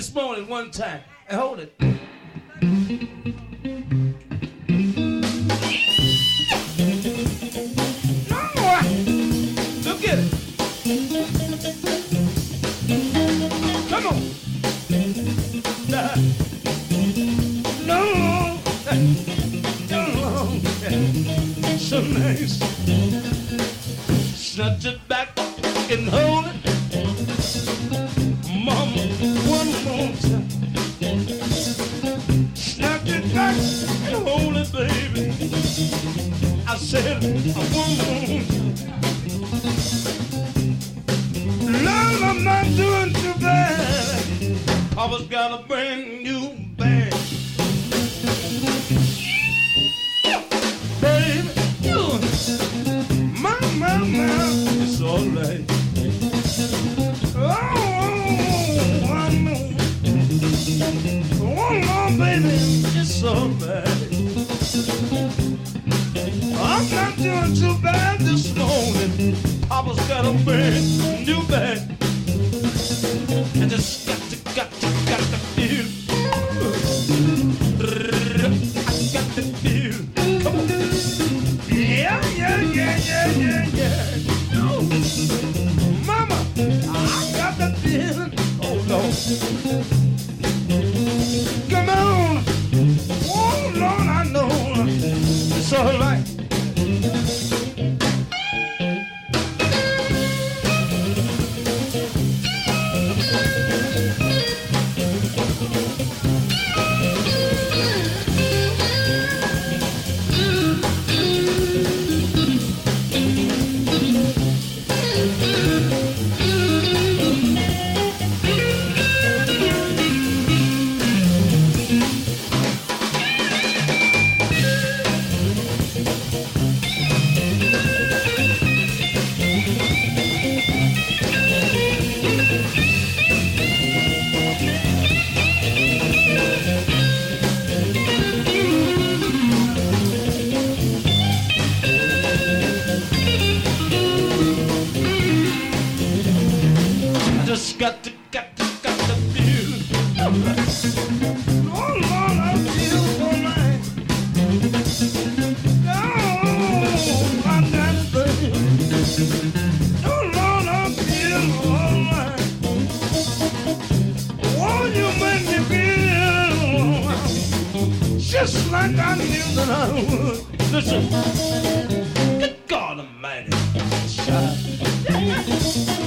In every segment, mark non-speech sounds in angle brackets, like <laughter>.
this morning one time. Hey, hold it. Look at it. Come on. No, no, so nice. Snatch it back and hold More I'm not doing too bad. Was got a brand new bag. Baby, my, my, my, it's alright. Papa's got a brand new just like I knew that I would. Listen, good God Almighty, child. You,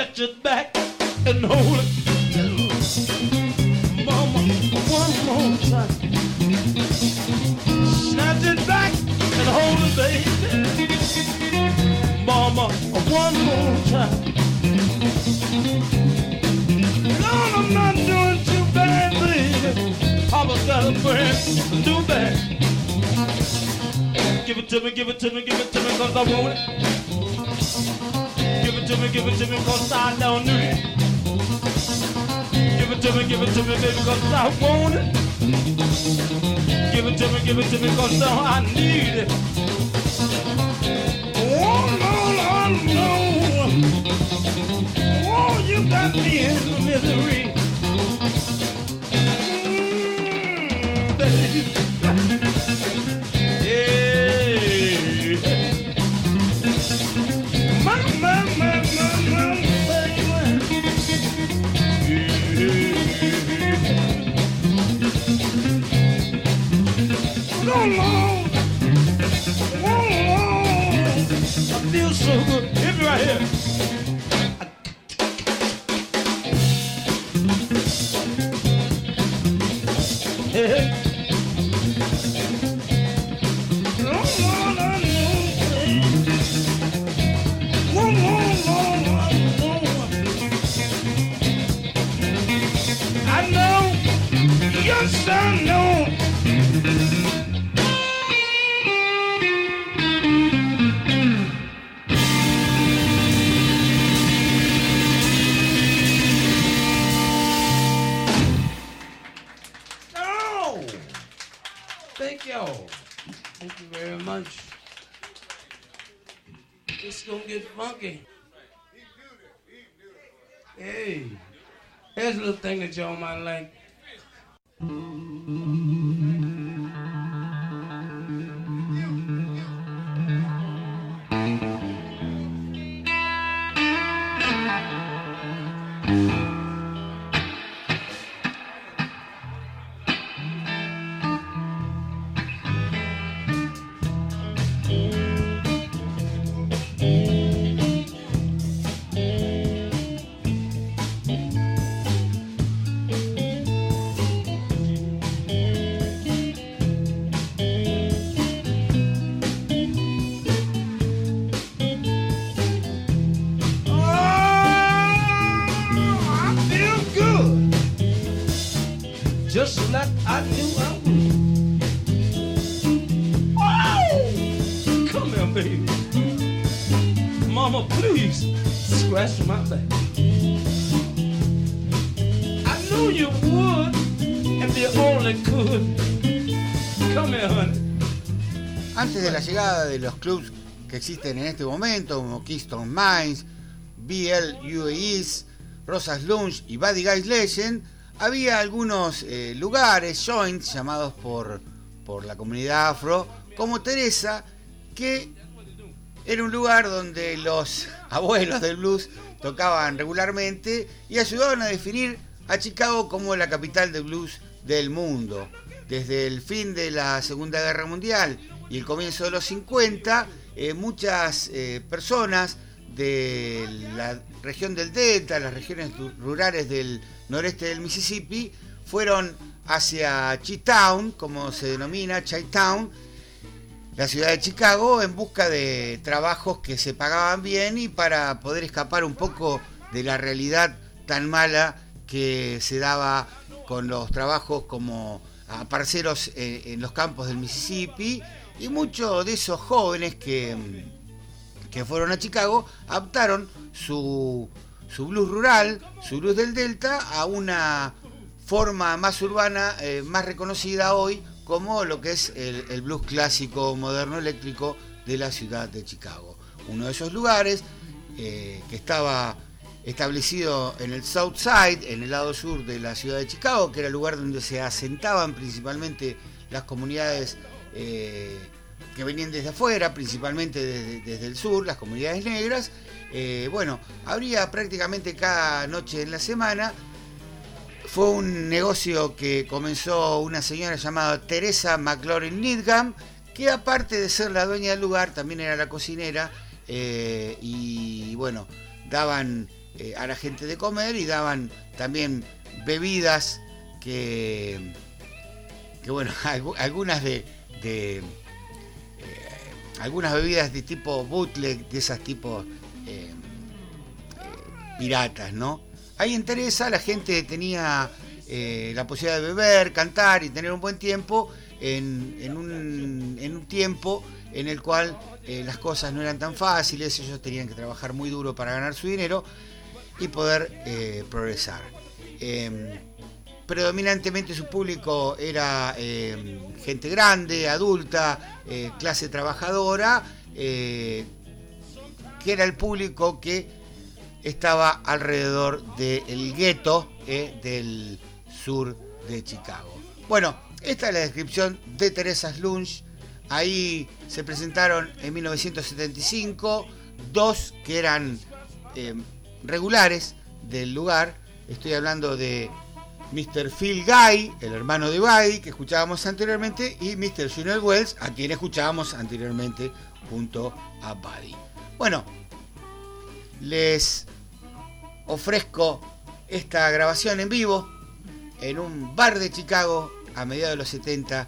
Touch it back and hold it. Mama, one more time. Snatch it back and hold it, baby. Mama, one more time. Lord, I'm not doing too bad, baby. Papa's got a brand new bag. Give it to me, give it to me, give it to me, cause I want it. Give it to me, give it to me, cause I don't need it. Give it to me, give it to me, baby, cause I want it. Give it to me, give it to me, cause I need it. Oh, Lord, Lord, Oh, you got me in misery. Y'all. Thank you very much. It's gonna get funky. Hey, here's a little thing that y'all might like. Antes de la llegada de los clubs que existen en este momento, como Keystone Mines, BL UAEs, Rosas Lounge y Buddy Guys Legend, había algunos eh, lugares, joints, llamados por, por la comunidad afro, como Teresa, que era un lugar donde los <laughs> abuelos del blues tocaban regularmente y ayudaban a definir a Chicago como la capital del blues del mundo. Desde el fin de la Segunda Guerra Mundial y el comienzo de los 50, eh, muchas eh, personas de la región del Delta, las regiones rurales del noreste del Mississippi, fueron hacia Chi-Town, como se denomina, Chi-Town, la ciudad de Chicago, en busca de trabajos que se pagaban bien y para poder escapar un poco de la realidad tan mala que se daba con los trabajos como a parceros eh, en los campos del Mississippi y muchos de esos jóvenes que, mm, que fueron a Chicago adaptaron su, su blues rural, su blues del Delta, a una forma más urbana, eh, más reconocida hoy como lo que es el, blues clásico moderno eléctrico de la ciudad de Chicago. Uno de esos lugares eh, que estaba establecido en el South Side, en el lado sur de la ciudad de Chicago, que era el lugar donde se asentaban principalmente las comunidades eh, que venían desde afuera, principalmente desde, el sur, las comunidades negras. Eh, bueno, habría prácticamente cada noche en la semana. Fue un negocio que comenzó una señora llamada Teresa McLaurin Needham, que aparte de ser la dueña del lugar, también era la cocinera eh, y bueno, daban eh, a la gente de comer y daban también bebidas que, que bueno, <laughs> algu- algunas de, algunas bebidas de tipo bootleg, de esas tipos eh, eh, piratas, ¿no? Ahí en Teresa la gente tenía eh, la posibilidad de beber, cantar y tener un buen tiempo en, un, tiempo en el cual las cosas no eran tan fáciles, ellos tenían que trabajar muy duro para ganar su dinero y poder progresar. Em, predominantemente su público era em, gente grande, adulta, eh, clase trabajadora, que era el público que estaba alrededor del gueto del sur de Chicago. Bueno, esta es la descripción de Teresa Slunch. Ahí se presentaron en 1975 dos que eran eh, regulares del lugar. Estoy hablando de Mr. Phil Guy, el hermano de Buddy, que escuchábamos anteriormente, y Mr. Junior Wells, a quien escuchábamos anteriormente junto a Buddy. Bueno, les ofrezco esta grabación en vivo en un bar de Chicago a mediados de los 70,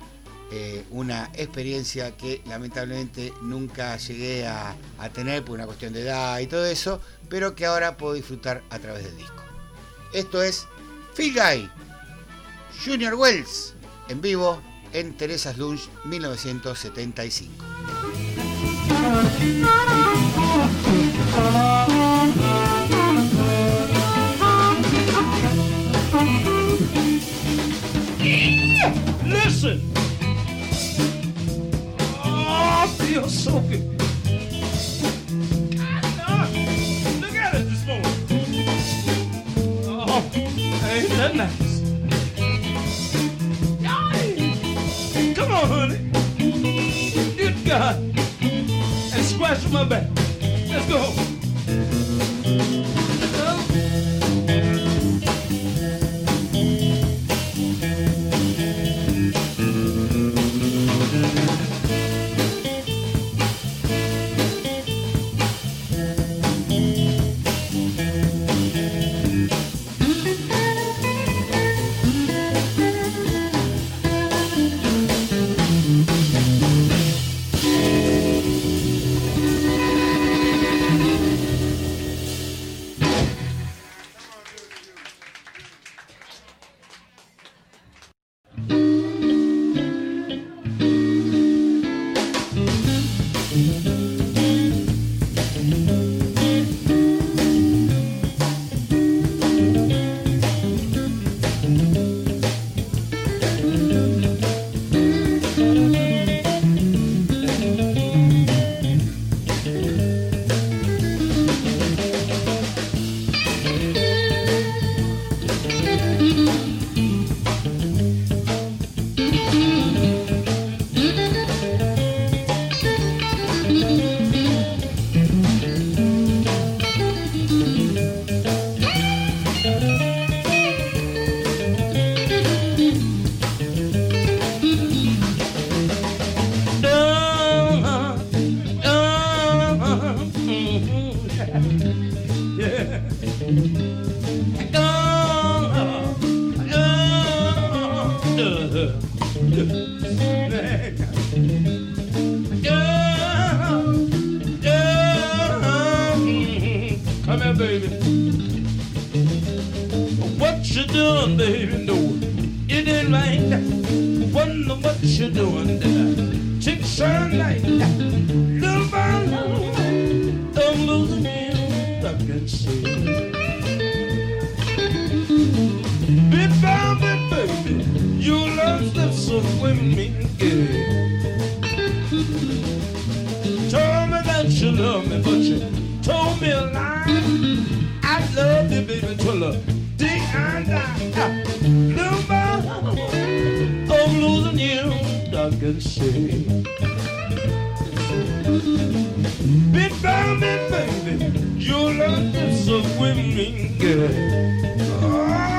eh, una experiencia que lamentablemente nunca llegué a, tener por una cuestión de edad y todo eso, pero que ahora puedo disfrutar a través del disco. Esto es Phil Junior Wells, en vivo en Teresa's Lunch 1975. Listen. Oh, I feel so good. That nice? Come on, honey. Good God. And scratch my back. Let's go. you doing, baby? No, it ain't right. Wonder what you doing there. Chick sunlight, little by little, I'm losing it. I can see. Bit by bit, baby, you love that slips away me again. Tell me that you love me, but you told me a lie. I love you, baby, till I. and say, Bit by baby, your love is so swimming, girl. Oh,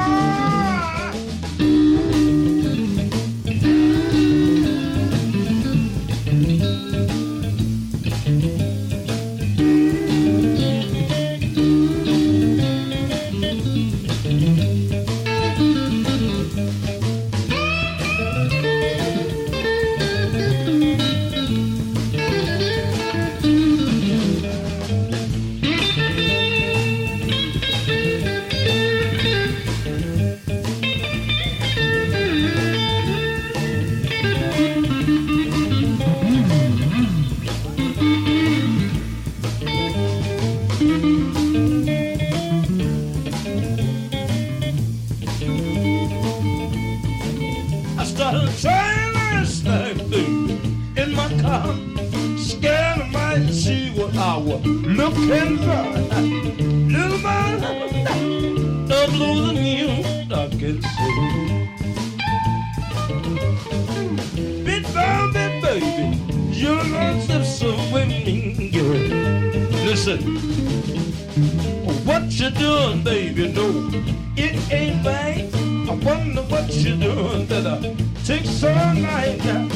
Listen, what you doing, baby? No, it ain't right. I wonder what you doing that I take so like that.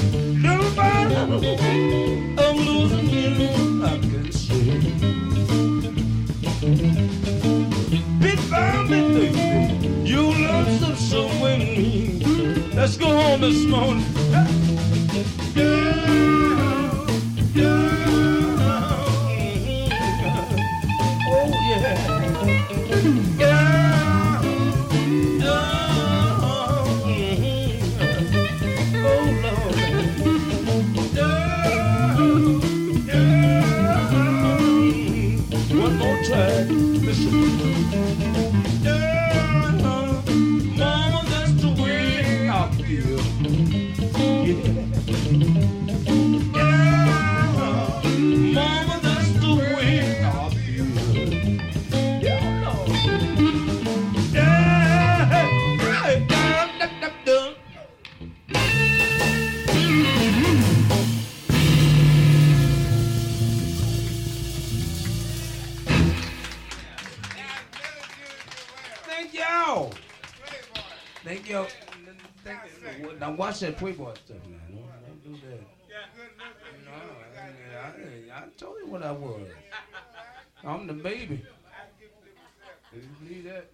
Little I'm losing you, I can see. Bit by bit, you lost of swimming. Let's go home this morning. Yeah, you. Now watch Playboy stuff now. Don't, don't do that. No, I, I, I told you what I was. I'm the baby. You believe that?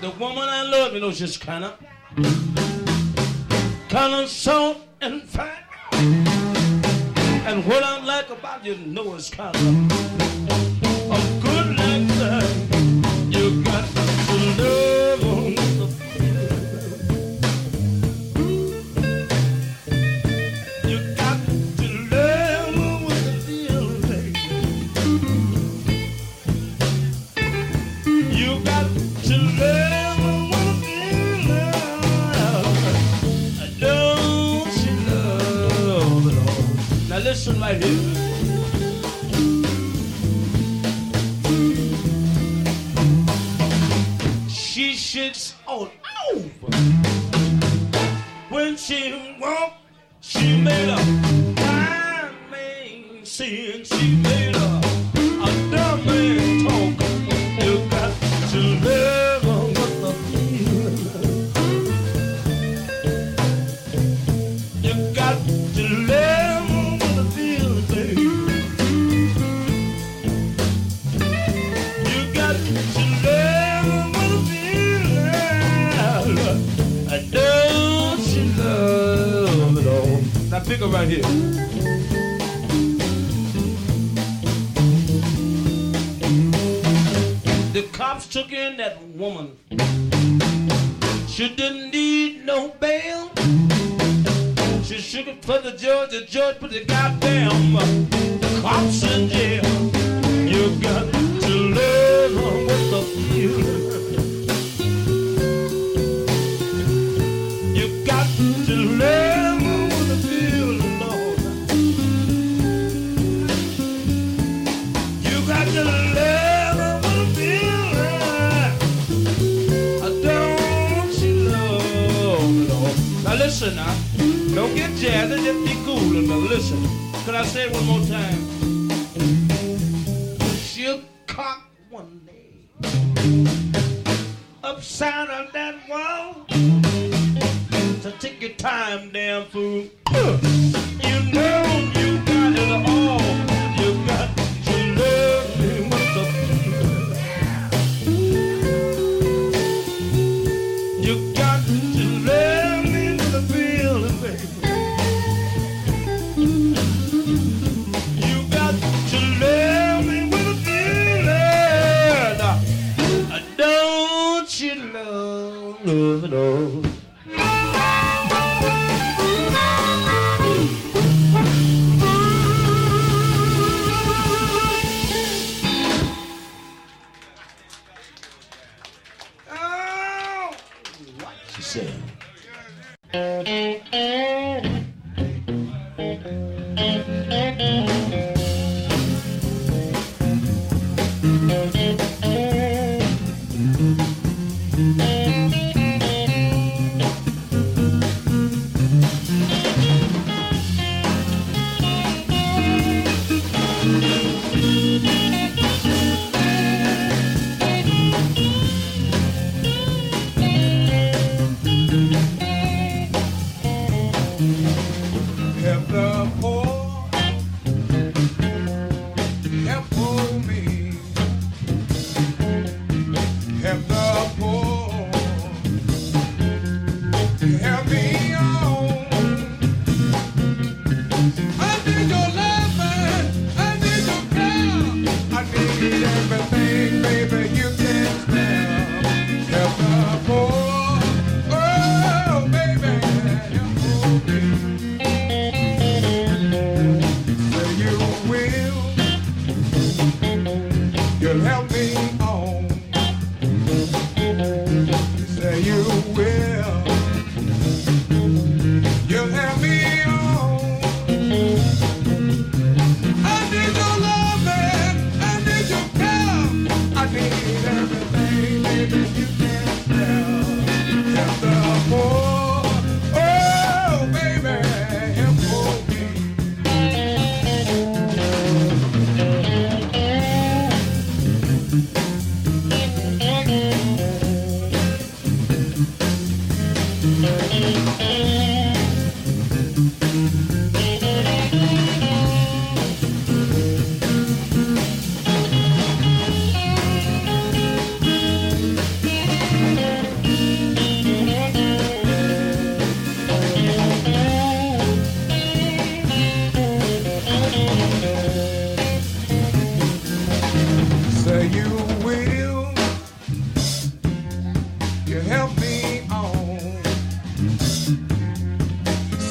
The woman I love, you know, she's kind of, kind of soft and fat. And what I like about you, know, it's kind of Listen. She shakes all over. When she walk, she made a Up right here. The cops took in that woman. She didn't need no bail. She shook it for the judge. The judge put the goddamn cops in jail. You got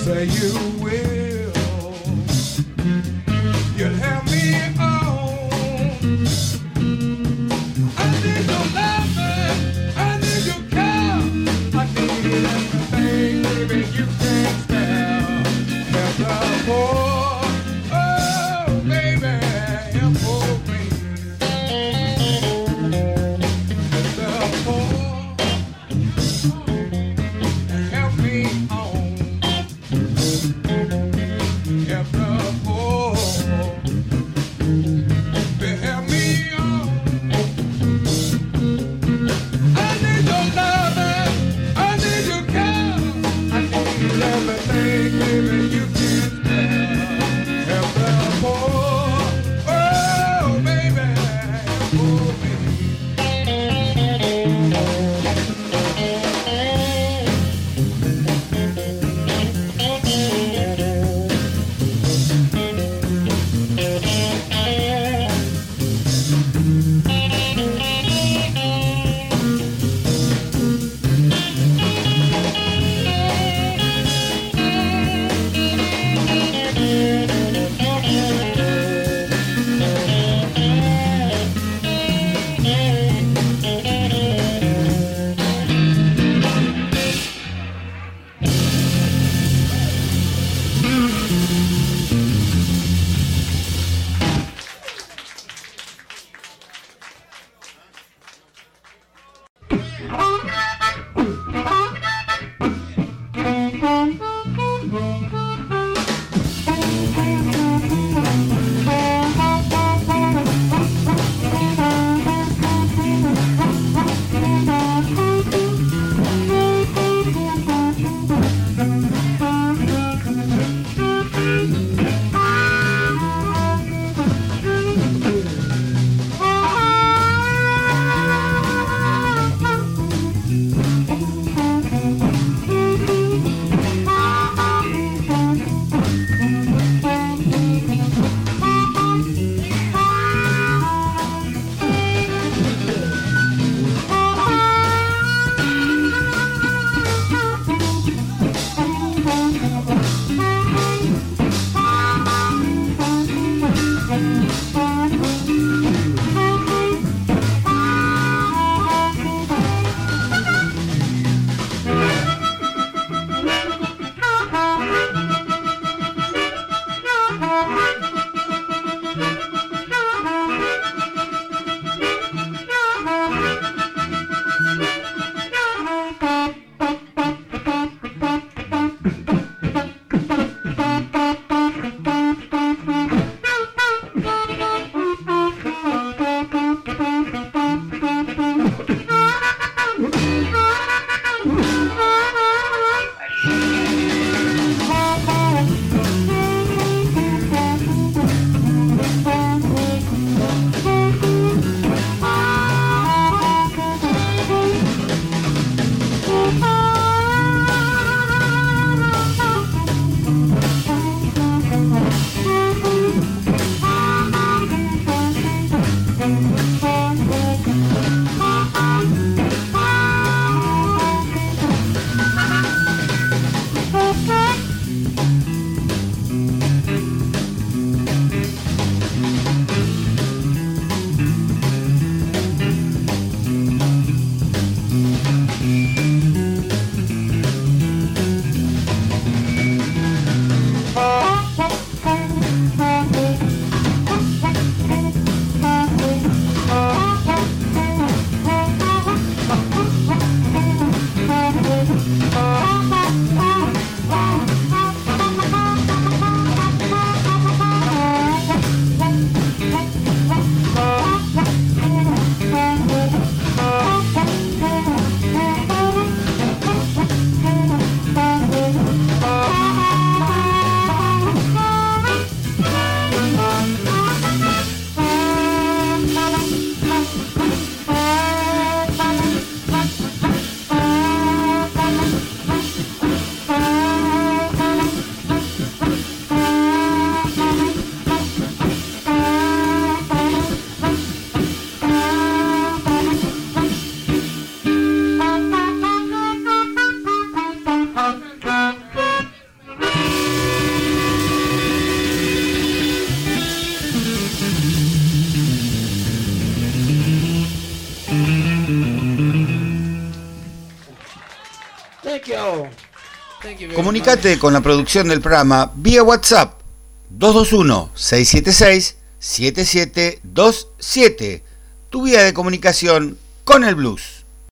Say you will. Comunicate con la producción del programa vía WhatsApp 221-676-7727. Tu vía de comunicación con el blues.